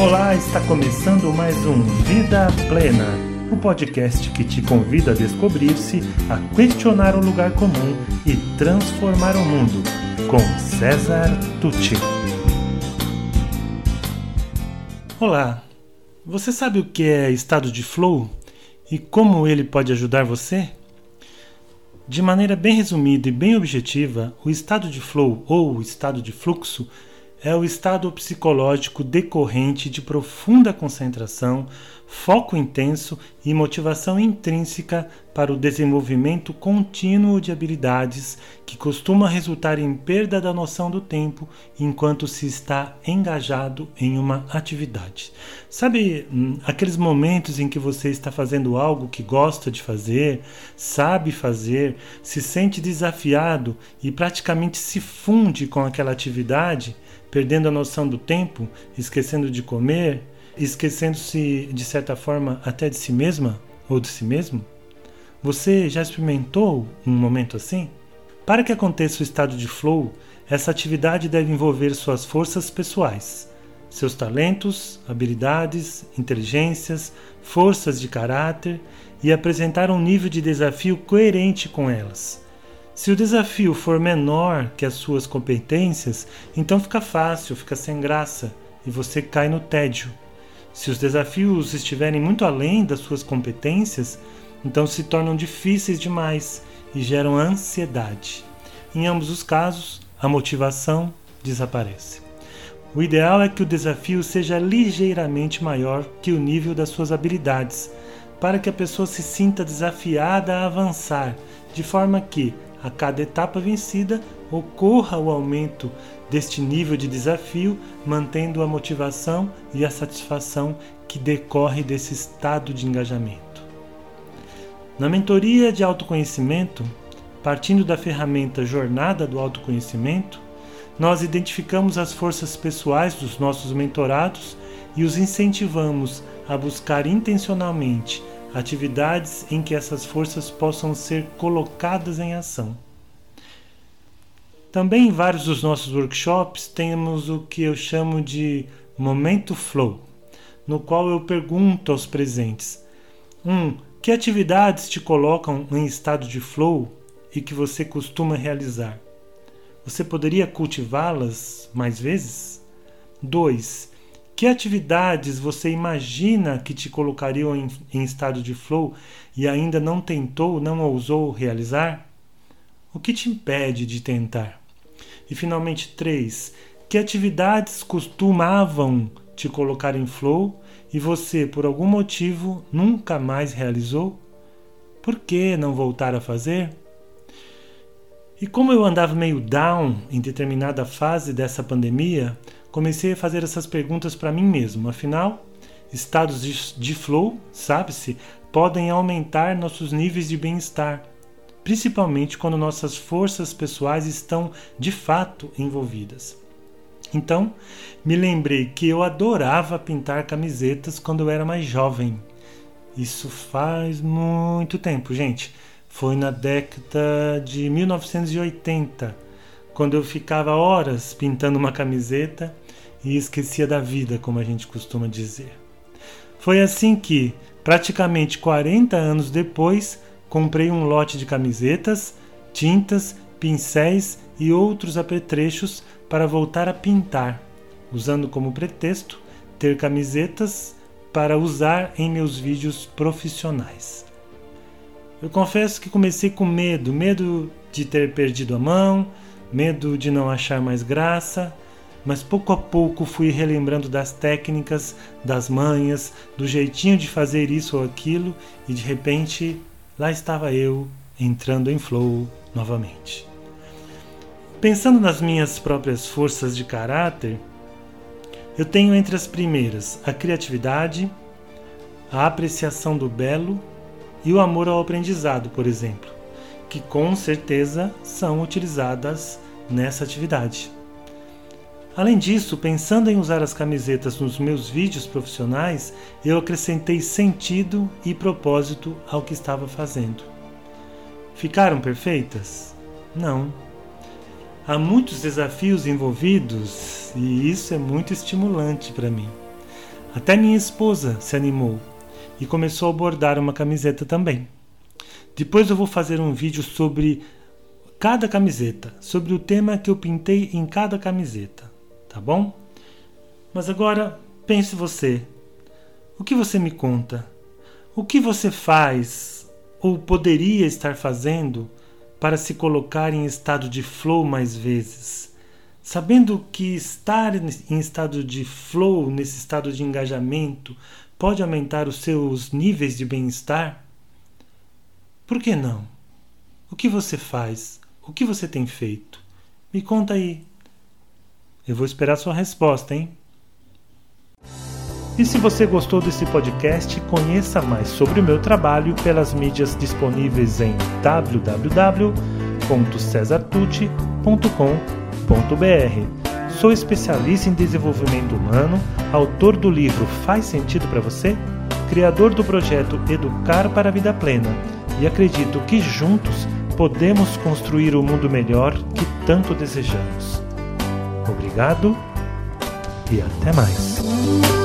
Olá, está começando mais um Vida Plena, o podcast que te convida a descobrir-se, a questionar o lugar comum e transformar o mundo, com César Tucci. Olá, você sabe o que é estado de flow e como ele pode ajudar você? De maneira bem resumida e bem objetiva, o estado de flow ou estado de fluxo é o estado psicológico decorrente de profunda concentração, foco intenso e motivação intrínseca para o desenvolvimento contínuo de habilidades que costuma resultar em perda da noção do tempo enquanto se está engajado em uma atividade. Sabe hum, aqueles momentos em que você está fazendo algo que gosta de fazer, sabe fazer, se sente desafiado e praticamente se funde com aquela atividade? Perdendo a noção do tempo, esquecendo de comer, esquecendo-se de certa forma até de si mesma ou de si mesmo? Você já experimentou um momento assim? Para que aconteça o estado de flow, essa atividade deve envolver suas forças pessoais, seus talentos, habilidades, inteligências, forças de caráter e apresentar um nível de desafio coerente com elas se o desafio for menor que as suas competências, então fica fácil, fica sem graça e você cai no tédio. Se os desafios estiverem muito além das suas competências, então se tornam difíceis demais e geram ansiedade. Em ambos os casos, a motivação desaparece. O ideal é que o desafio seja ligeiramente maior que o nível das suas habilidades, para que a pessoa se sinta desafiada a avançar, de forma que, a cada etapa vencida ocorra o aumento deste nível de desafio, mantendo a motivação e a satisfação que decorre desse estado de engajamento. Na mentoria de autoconhecimento, partindo da ferramenta Jornada do Autoconhecimento, nós identificamos as forças pessoais dos nossos mentorados e os incentivamos a buscar intencionalmente atividades em que essas forças possam ser colocadas em ação. Também em vários dos nossos workshops temos o que eu chamo de momento flow, no qual eu pergunto aos presentes: 1. Um, que atividades te colocam em estado de flow e que você costuma realizar? Você poderia cultivá-las mais vezes? 2. Que atividades você imagina que te colocariam em, em, estado de flow e ainda não tentou, não ousou realizar? O que te impede de tentar? E finalmente, três. Que atividades costumavam te colocar em flow e você, por algum motivo, nunca mais realizou? Por que não voltar a fazer? E como eu andava meio down em determinada fase dessa pandemia, comecei a fazer essas perguntas para mim mesmo. Afinal, estados de, de flow, sabe-se, podem aumentar nossos níveis de bem-estar, principalmente quando nossas forças pessoais estão de fato envolvidas. Então, me lembrei que eu adorava pintar camisetas quando eu era mais jovem. Isso faz muito tempo, gente. Foi na década de 1980 quando eu ficava horas pintando uma camiseta e esquecia da vida, como a gente costuma dizer. Foi assim que, praticamente 40 anos depois, comprei um lote de camisetas, tintas, pincéis e outros apetrechos para voltar a pintar, usando como pretexto ter camisetas para usar em meus vídeos profissionais. Eu confesso que comecei com medo, medo de ter perdido a mão, medo de não achar mais graça, mas pouco a pouco fui relembrando das técnicas, das manhas, do jeitinho de fazer isso ou aquilo e de repente lá estava eu entrando em flow novamente. Pensando nas minhas próprias forças de caráter, eu tenho entre as primeiras a criatividade, a apreciação do belo e o amor ao aprendizado, por exemplo que com certeza são utilizadas nessa atividade. Além disso, pensando em usar as camisetas nos meus vídeos profissionais, eu acrescentei sentido e propósito ao que estava fazendo. Ficaram perfeitas? Não. Há muitos desafios envolvidos e isso é muito estimulante para mim. Até minha esposa se animou e começou a bordar uma camiseta também. Depois eu vou fazer um vídeo sobre cada camiseta, sobre o tema que eu pintei em cada camiseta, tá bom? Mas agora pense você. O que você me conta? O que você faz ou poderia estar fazendo para se colocar em estado de flow mais vezes? Sabendo que estar em estado de flow, nesse estado de engajamento, pode aumentar os seus níveis de bem-estar? Por que não? O que você faz? O que você tem feito? Me conta aí. Eu vou esperar sua resposta, hein? E se você gostou desse podcast, conheça mais sobre o meu trabalho pelas mídias disponíveis em www.cesartucci.com.br. Sou especialista em desenvolvimento humano, autor do livro Faz Sentido para Você, criador do projeto Educar para a Vida Plena e acredito que juntos podemos construir o mundo melhor que tanto desejamos. Obrigado e até mais.